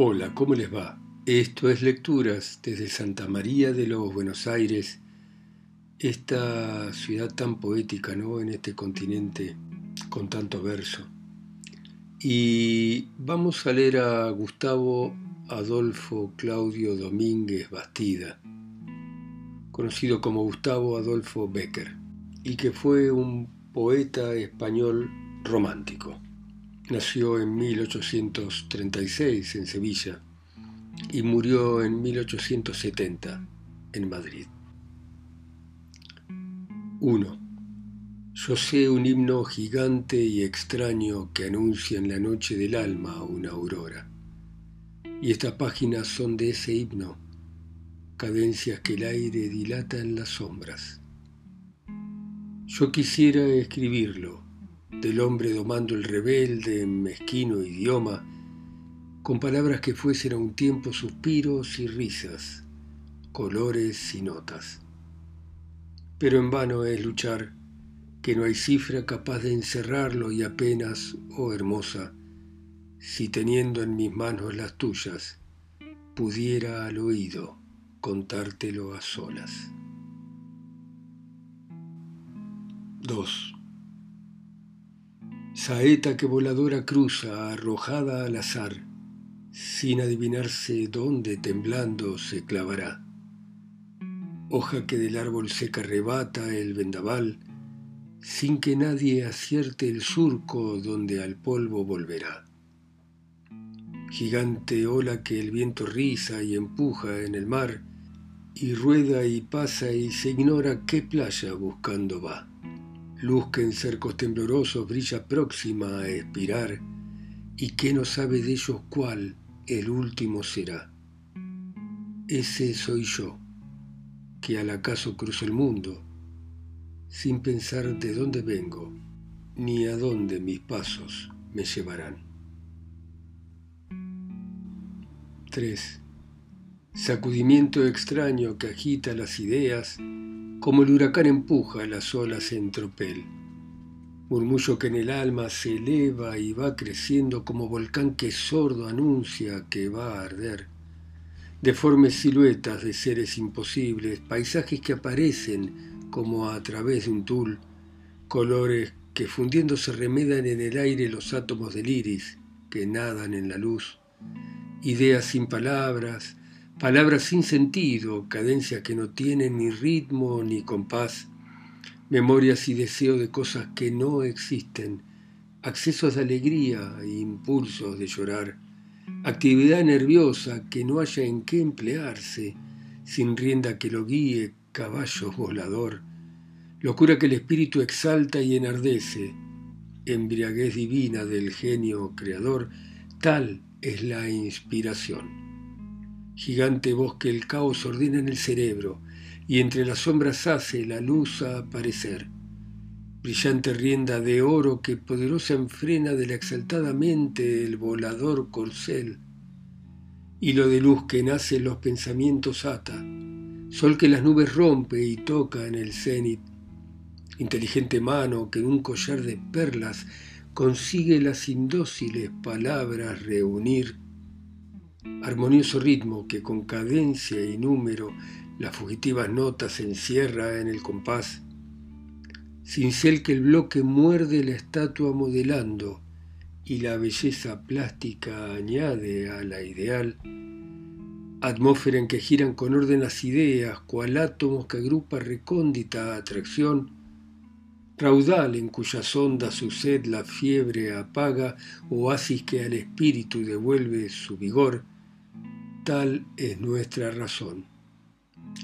Hola, ¿cómo les va? Esto es Lecturas desde Santa María de los Buenos Aires, esta ciudad tan poética, ¿no? En este continente con tanto verso. Y vamos a leer a Gustavo Adolfo Claudio Domínguez Bastida, conocido como Gustavo Adolfo Becker, y que fue un poeta español romántico. Nació en 1836 en Sevilla y murió en 1870 en Madrid. 1. Yo sé un himno gigante y extraño que anuncia en la noche del alma una aurora. Y estas páginas son de ese himno, cadencias que el aire dilata en las sombras. Yo quisiera escribirlo, del hombre domando el rebelde, mezquino idioma, con palabras que fuesen a un tiempo suspiros y risas, colores y notas. Pero en vano es luchar, que no hay cifra capaz de encerrarlo y apenas, oh hermosa, si teniendo en mis manos las tuyas, pudiera al oído contártelo a solas. 2. Saeta que voladora cruza, arrojada al azar, sin adivinarse dónde temblando se clavará. Hoja que del árbol seca arrebata el vendaval, sin que nadie acierte el surco donde al polvo volverá. Gigante ola que el viento riza y empuja en el mar, y rueda y pasa y se ignora qué playa buscando va luz que en cercos temblorosos brilla próxima a expirar, y que no sabe de ellos cuál el último será. Ese soy yo, que al acaso cruzo el mundo, sin pensar de dónde vengo, ni a dónde mis pasos me llevarán. 3. Sacudimiento extraño que agita las ideas, como el huracán empuja las olas en tropel. Murmullo que en el alma se eleva y va creciendo como volcán que sordo anuncia que va a arder. Deformes siluetas de seres imposibles, paisajes que aparecen como a través de un tul, colores que fundiéndose remedan en el aire los átomos del iris que nadan en la luz, ideas sin palabras, palabras sin sentido, cadencias que no tienen ni ritmo ni compás, memorias y deseo de cosas que no existen, accesos de alegría e impulsos de llorar, actividad nerviosa que no haya en qué emplearse, sin rienda que lo guíe, caballo volador, locura que el espíritu exalta y enardece, embriaguez divina del genio creador, tal es la inspiración. Gigante bosque el caos ordena en el cerebro, y entre las sombras hace la luz a aparecer. Brillante rienda de oro que poderosa enfrena de la exaltada mente el volador corcel. Hilo de luz que nace en los pensamientos ata, sol que las nubes rompe y toca en el cenit. Inteligente mano que en un collar de perlas consigue las indóciles palabras reunir armonioso ritmo que con cadencia y número las fugitivas notas encierra en el compás, cincel que el bloque muerde la estatua modelando y la belleza plástica añade a la ideal, atmósfera en que giran con orden las ideas, cual átomos que agrupa recóndita atracción, raudal en cuyas ondas su sed la fiebre apaga, oasis que al espíritu devuelve su vigor, Tal es nuestra razón.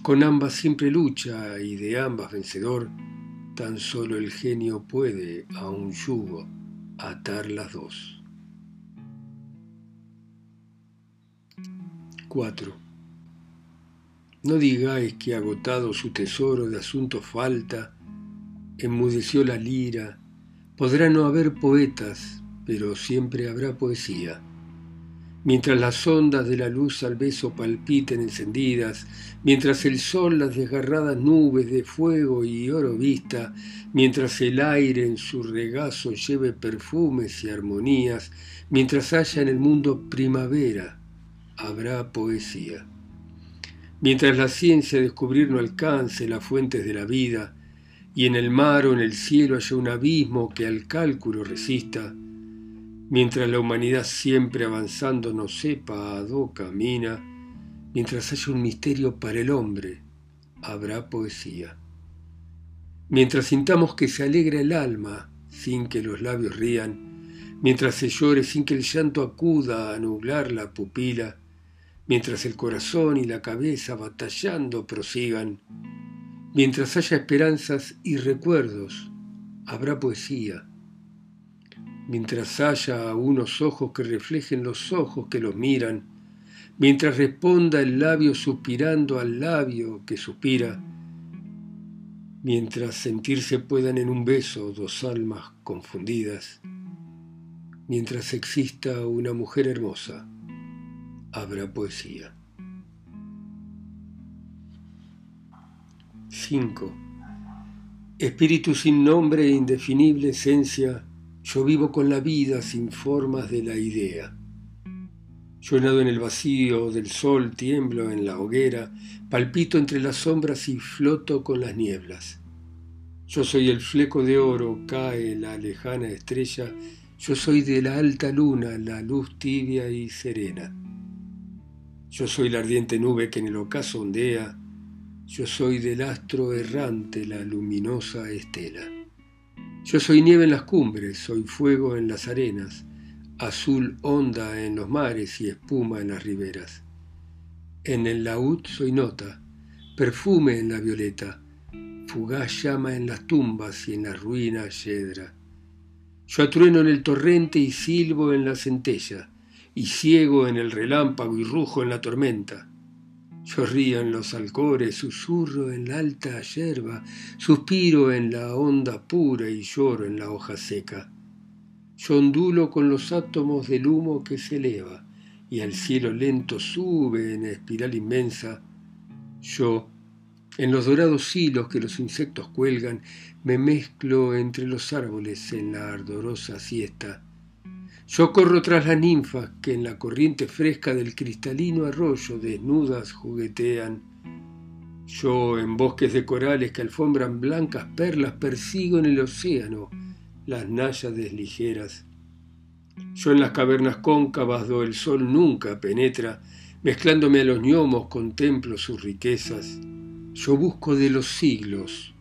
Con ambas siempre lucha y de ambas vencedor, tan solo el genio puede a un yugo atar las dos. 4. No digáis que agotado su tesoro de asuntos falta, enmudeció la lira, podrá no haber poetas, pero siempre habrá poesía mientras las ondas de la luz al beso palpiten encendidas, mientras el sol las desgarradas nubes de fuego y oro vista, mientras el aire en su regazo lleve perfumes y armonías, mientras haya en el mundo primavera habrá poesía. Mientras la ciencia descubrir no alcance las fuentes de la vida, y en el mar o en el cielo haya un abismo que al cálculo resista, mientras la humanidad siempre avanzando no sepa a dó camina, mientras haya un misterio para el hombre, habrá poesía. Mientras sintamos que se alegra el alma sin que los labios rían, mientras se llore sin que el llanto acuda a nublar la pupila, mientras el corazón y la cabeza batallando prosigan, Mientras haya esperanzas y recuerdos, habrá poesía. Mientras haya unos ojos que reflejen los ojos que los miran, mientras responda el labio suspirando al labio que suspira, mientras sentirse puedan en un beso dos almas confundidas, mientras exista una mujer hermosa, habrá poesía. 5. Espíritu sin nombre e indefinible esencia, yo vivo con la vida sin formas de la idea. Yo nado en el vacío del sol, tiemblo en la hoguera, palpito entre las sombras y floto con las nieblas. Yo soy el fleco de oro, cae la lejana estrella, yo soy de la alta luna, la luz tibia y serena. Yo soy la ardiente nube que en el ocaso ondea, yo soy del astro errante, la luminosa estela. Yo soy nieve en las cumbres, soy fuego en las arenas, azul onda en los mares y espuma en las riberas. En el laúd soy nota, perfume en la violeta, fugaz llama en las tumbas y en las ruinas yedra. Yo atrueno en el torrente y silbo en la centella, y ciego en el relámpago y rujo en la tormenta. En los alcores, susurro en la alta yerba, suspiro en la onda pura y lloro en la hoja seca. Yo ondulo con los átomos del humo que se eleva y al cielo lento sube en espiral inmensa. Yo, en los dorados hilos que los insectos cuelgan, me mezclo entre los árboles en la ardorosa siesta yo corro tras las ninfas que en la corriente fresca del cristalino arroyo desnudas juguetean. Yo en bosques de corales que alfombran blancas perlas persigo en el océano las náyades ligeras. Yo en las cavernas cóncavas do el sol nunca penetra, mezclándome a los gnomos contemplo sus riquezas. Yo busco de los siglos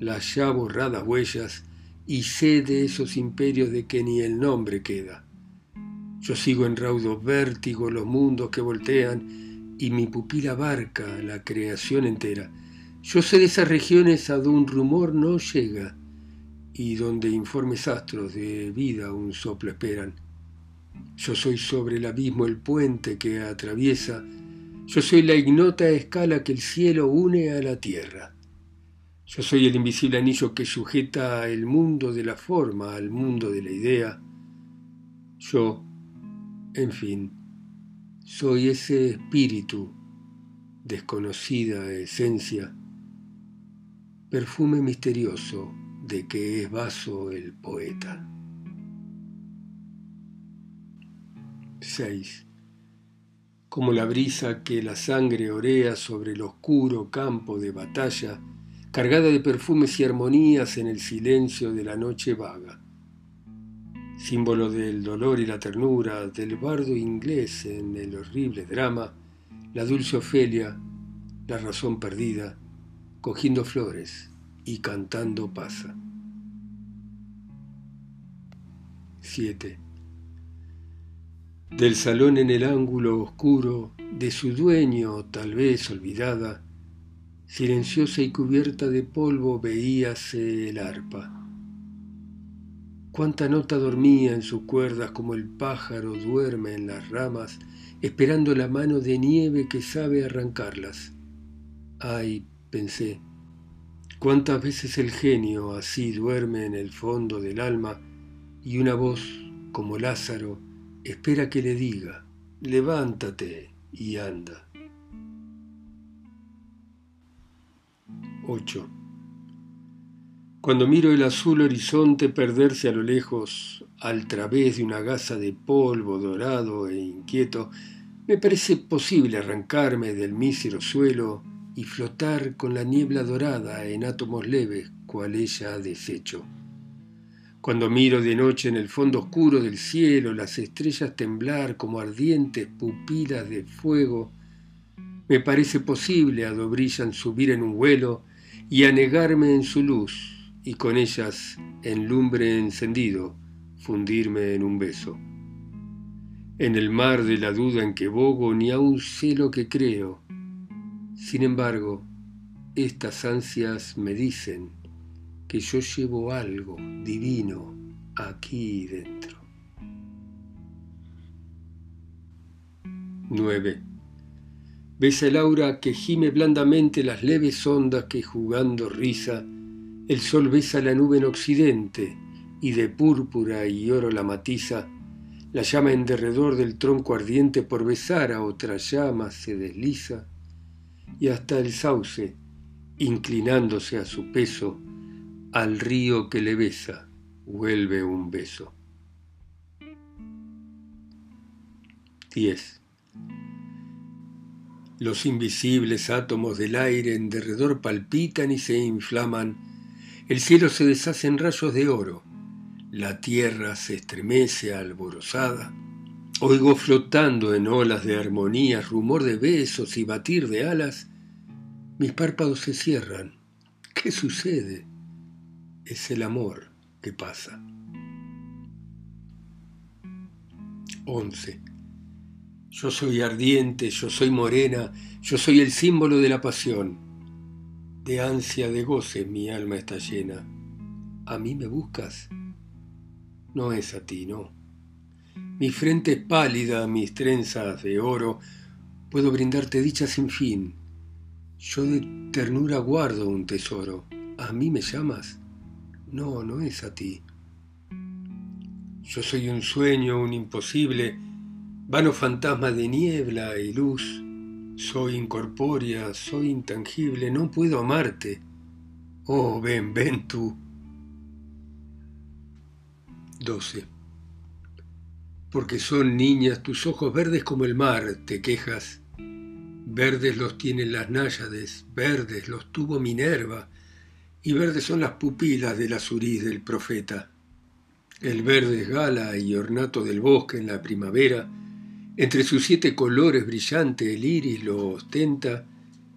las ya borradas huellas y sé de esos imperios de que ni el nombre queda. Yo sigo en raudo vértigo los mundos que voltean y mi pupila abarca la creación entera. Yo sé de esas regiones a donde un rumor no llega y donde informes astros de vida un soplo esperan. Yo soy sobre el abismo el puente que atraviesa, yo soy la ignota escala que el cielo une a la tierra. Yo soy el invisible anillo que sujeta el mundo de la forma al mundo de la idea. Yo, en fin, soy ese espíritu, desconocida esencia, perfume misterioso de que es vaso el poeta. 6. Como la brisa que la sangre orea sobre el oscuro campo de batalla, cargada de perfumes y armonías en el silencio de la noche vaga. Símbolo del dolor y la ternura, del bardo inglés en el horrible drama, la dulce Ofelia, la razón perdida, cogiendo flores y cantando pasa. 7. Del salón en el ángulo oscuro, de su dueño tal vez olvidada, Silenciosa y cubierta de polvo veíase el arpa. Cuánta nota dormía en sus cuerdas como el pájaro duerme en las ramas, esperando la mano de nieve que sabe arrancarlas. Ay, pensé, cuántas veces el genio así duerme en el fondo del alma y una voz, como Lázaro, espera que le diga, levántate y anda. 8. Cuando miro el azul horizonte perderse a lo lejos, al través de una gasa de polvo dorado e inquieto, Me parece posible arrancarme del mísero suelo y flotar con la niebla dorada en átomos leves, cual ella ha deshecho. Cuando miro de noche en el fondo oscuro del cielo las estrellas temblar como ardientes pupilas de fuego, me parece posible a do brillan subir en un vuelo y anegarme en su luz y con ellas en lumbre encendido fundirme en un beso. En el mar de la duda en que bogo ni aun sé lo que creo, sin embargo, estas ansias me dicen que yo llevo algo divino aquí dentro. 9. Besa el aura que gime blandamente las leves ondas que jugando risa, el sol besa la nube en occidente y de púrpura y oro la matiza, la llama en derredor del tronco ardiente por besar a otra llama se desliza y hasta el sauce, inclinándose a su peso, al río que le besa, vuelve un beso. 10. Los invisibles átomos del aire en derredor palpitan y se inflaman, el cielo se deshace en rayos de oro, la tierra se estremece alborozada, Oigo flotando en olas de armonía, rumor de besos y batir de alas. Mis párpados se cierran. ¿Qué sucede? Es el amor que pasa. 11. Yo soy ardiente, yo soy morena, yo soy el símbolo de la pasión. De ansia de goce mi alma está llena. ¿A mí me buscas? No es a ti, no. Mi frente es pálida, mis trenzas de oro, puedo brindarte dicha sin fin. Yo de ternura guardo un tesoro. ¿A mí me llamas? No, no es a ti. Yo soy un sueño, un imposible, vano fantasma de niebla y luz. Soy incorpórea, soy intangible, no puedo amarte. Oh, ven, ven tú. 12 porque son niñas tus ojos verdes como el mar, te quejas. Verdes los tienen las náyades, verdes los tuvo Minerva, y verdes son las pupilas del azuriz del profeta. El verde es gala y ornato del bosque en la primavera, entre sus siete colores brillante el iris lo ostenta,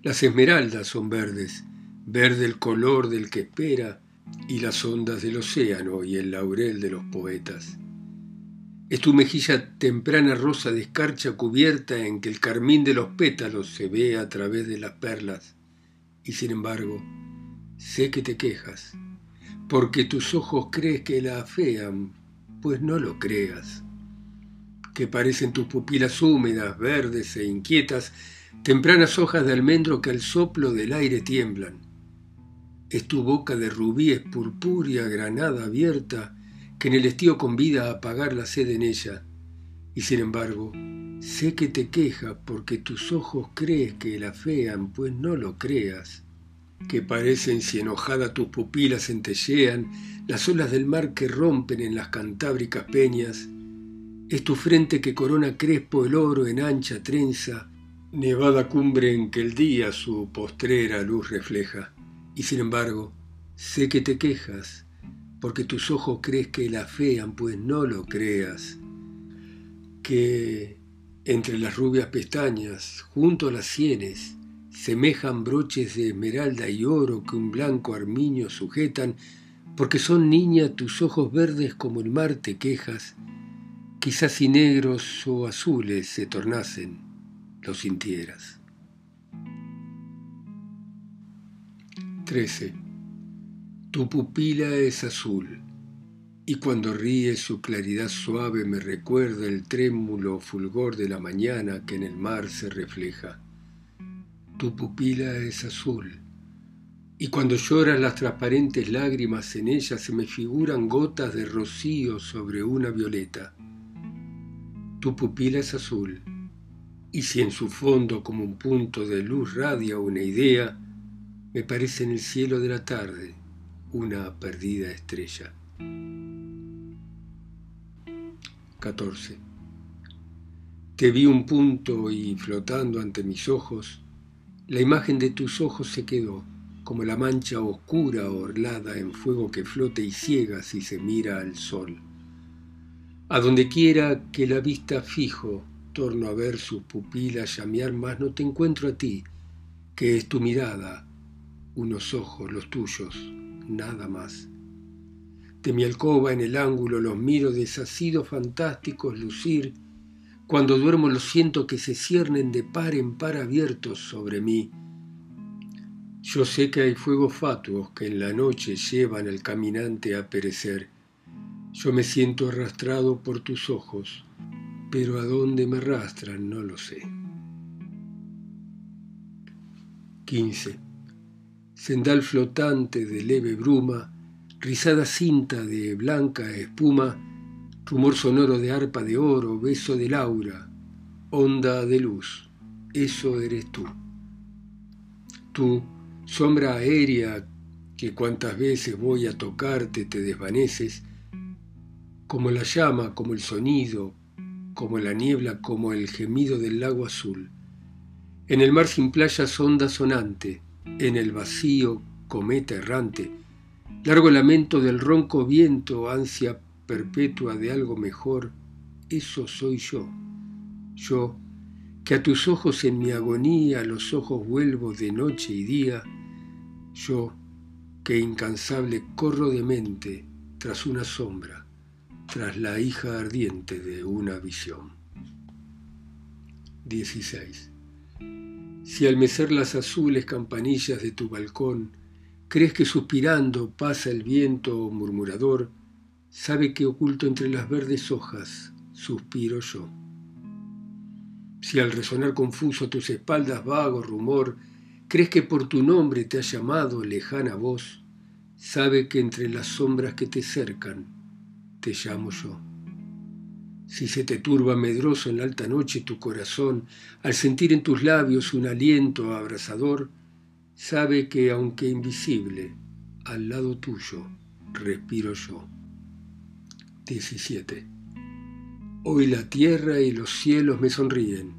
las esmeraldas son verdes, verde el color del que espera, y las ondas del océano y el laurel de los poetas. Es tu mejilla temprana rosa de escarcha cubierta en que el carmín de los pétalos se ve a través de las perlas. Y sin embargo, sé que te quejas, porque tus ojos crees que la afean, pues no lo creas. Que parecen tus pupilas húmedas, verdes e inquietas, tempranas hojas de almendro que al soplo del aire tiemblan. Es tu boca de rubíes purpúrea granada abierta, que en el estío convida a apagar la sed en ella, y sin embargo, sé que te queja porque tus ojos crees que la fean, pues no lo creas, que parecen si enojada tus pupilas centellean las olas del mar que rompen en las cantábricas peñas, es tu frente que corona crespo el oro en ancha trenza, nevada cumbre en que el día su postrera luz refleja, y sin embargo, sé que te quejas, porque tus ojos crees que la fean, pues no lo creas, que entre las rubias pestañas, junto a las sienes, semejan broches de esmeralda y oro que un blanco armiño sujetan, porque son niña tus ojos verdes como el mar te quejas, quizás si negros o azules se tornasen, lo sintieras. 13. Tu pupila es azul, y cuando ríe su claridad suave me recuerda el trémulo fulgor de la mañana que en el mar se refleja. Tu pupila es azul, y cuando lloran las transparentes lágrimas en ella se me figuran gotas de rocío sobre una violeta. Tu pupila es azul, y si en su fondo como un punto de luz radia una idea, me parece en el cielo de la tarde una perdida estrella. 14. Te vi un punto y flotando ante mis ojos, la imagen de tus ojos se quedó, como la mancha oscura orlada en fuego que flota y ciega si se mira al sol. A donde quiera que la vista fijo, torno a ver sus pupilas llamear más, no te encuentro a ti, que es tu mirada, unos ojos, los tuyos, nada más. De mi alcoba en el ángulo los miro desasidos fantásticos lucir, cuando duermo los siento que se ciernen de par en par abiertos sobre mí. Yo sé que hay fuegos fatuos que en la noche llevan al caminante a perecer, yo me siento arrastrado por tus ojos, pero a dónde me arrastran no lo sé. 15. Sendal flotante de leve bruma, rizada cinta de blanca espuma, rumor sonoro de arpa de oro, beso de laura, onda de luz, eso eres tú. Tú, sombra aérea que cuantas veces voy a tocarte te desvaneces, como la llama, como el sonido, como la niebla, como el gemido del lago azul. En el mar sin playa sonda sonante, en el vacío cometa errante, largo lamento del ronco viento, ansia perpetua de algo mejor, eso soy yo, yo, que a tus ojos en mi agonía los ojos vuelvo de noche y día, yo, que incansable corro de mente tras una sombra, tras la hija ardiente de una visión. 16. Si al mecer las azules campanillas de tu balcón, crees que suspirando pasa el viento murmurador, sabe que oculto entre las verdes hojas suspiro yo. Si al resonar confuso a tus espaldas vago rumor, crees que por tu nombre te ha llamado lejana voz, sabe que entre las sombras que te cercan te llamo yo. Si se te turba medroso en la alta noche tu corazón, al sentir en tus labios un aliento abrasador, sabe que aunque invisible, al lado tuyo respiro yo. 17. Hoy la tierra y los cielos me sonríen.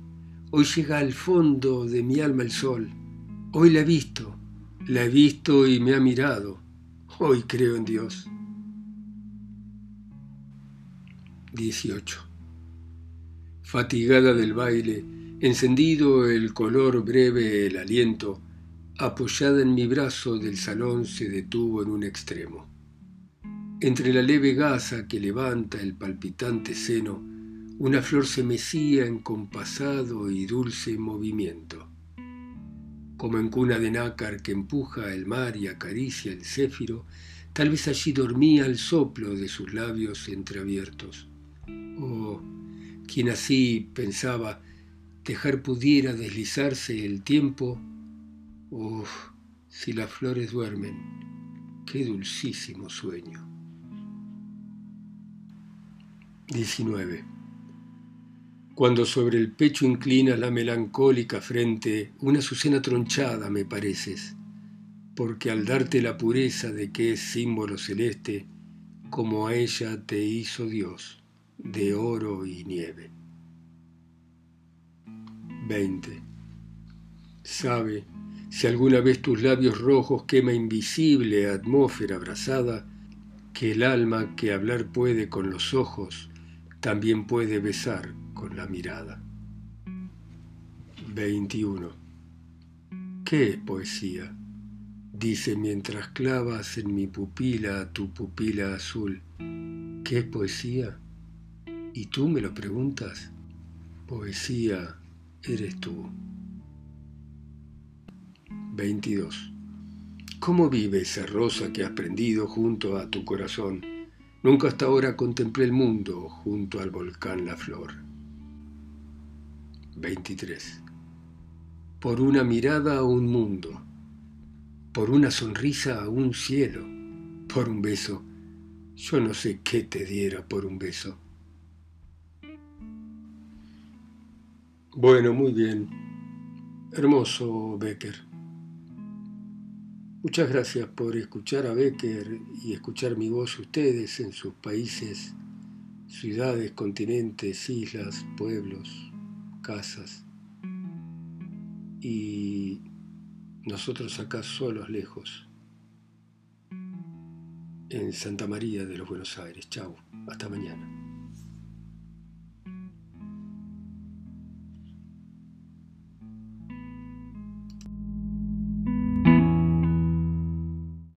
Hoy llega al fondo de mi alma el sol. Hoy la he visto, la he visto y me ha mirado. Hoy creo en Dios. 18. Fatigada del baile, encendido el color breve el aliento, apoyada en mi brazo del salón se detuvo en un extremo. Entre la leve gasa que levanta el palpitante seno, una flor se mecía en compasado y dulce movimiento. Como en cuna de nácar que empuja el mar y acaricia el céfiro, tal vez allí dormía el soplo de sus labios entreabiertos. Oh, quien así pensaba dejar pudiera deslizarse el tiempo. Oh, si las flores duermen, qué dulcísimo sueño. 19. Cuando sobre el pecho inclina la melancólica frente, una azucena tronchada me pareces, porque al darte la pureza de que es símbolo celeste, como a ella te hizo Dios de oro y nieve. 20. Sabe, si alguna vez tus labios rojos quema invisible atmósfera abrasada, que el alma que hablar puede con los ojos, también puede besar con la mirada. 21. ¿Qué es poesía? Dice mientras clavas en mi pupila tu pupila azul. ¿Qué es poesía? ¿Y tú me lo preguntas? Poesía eres tú. 22. ¿Cómo vive esa rosa que has prendido junto a tu corazón? Nunca hasta ahora contemplé el mundo junto al volcán La Flor. 23. Por una mirada a un mundo, por una sonrisa a un cielo, por un beso. Yo no sé qué te diera por un beso. Bueno, muy bien. Hermoso Becker. Muchas gracias por escuchar a Becker y escuchar mi voz ustedes en sus países, ciudades, continentes, islas, pueblos, casas y nosotros acá solos lejos en Santa María de los Buenos Aires. Chau, hasta mañana.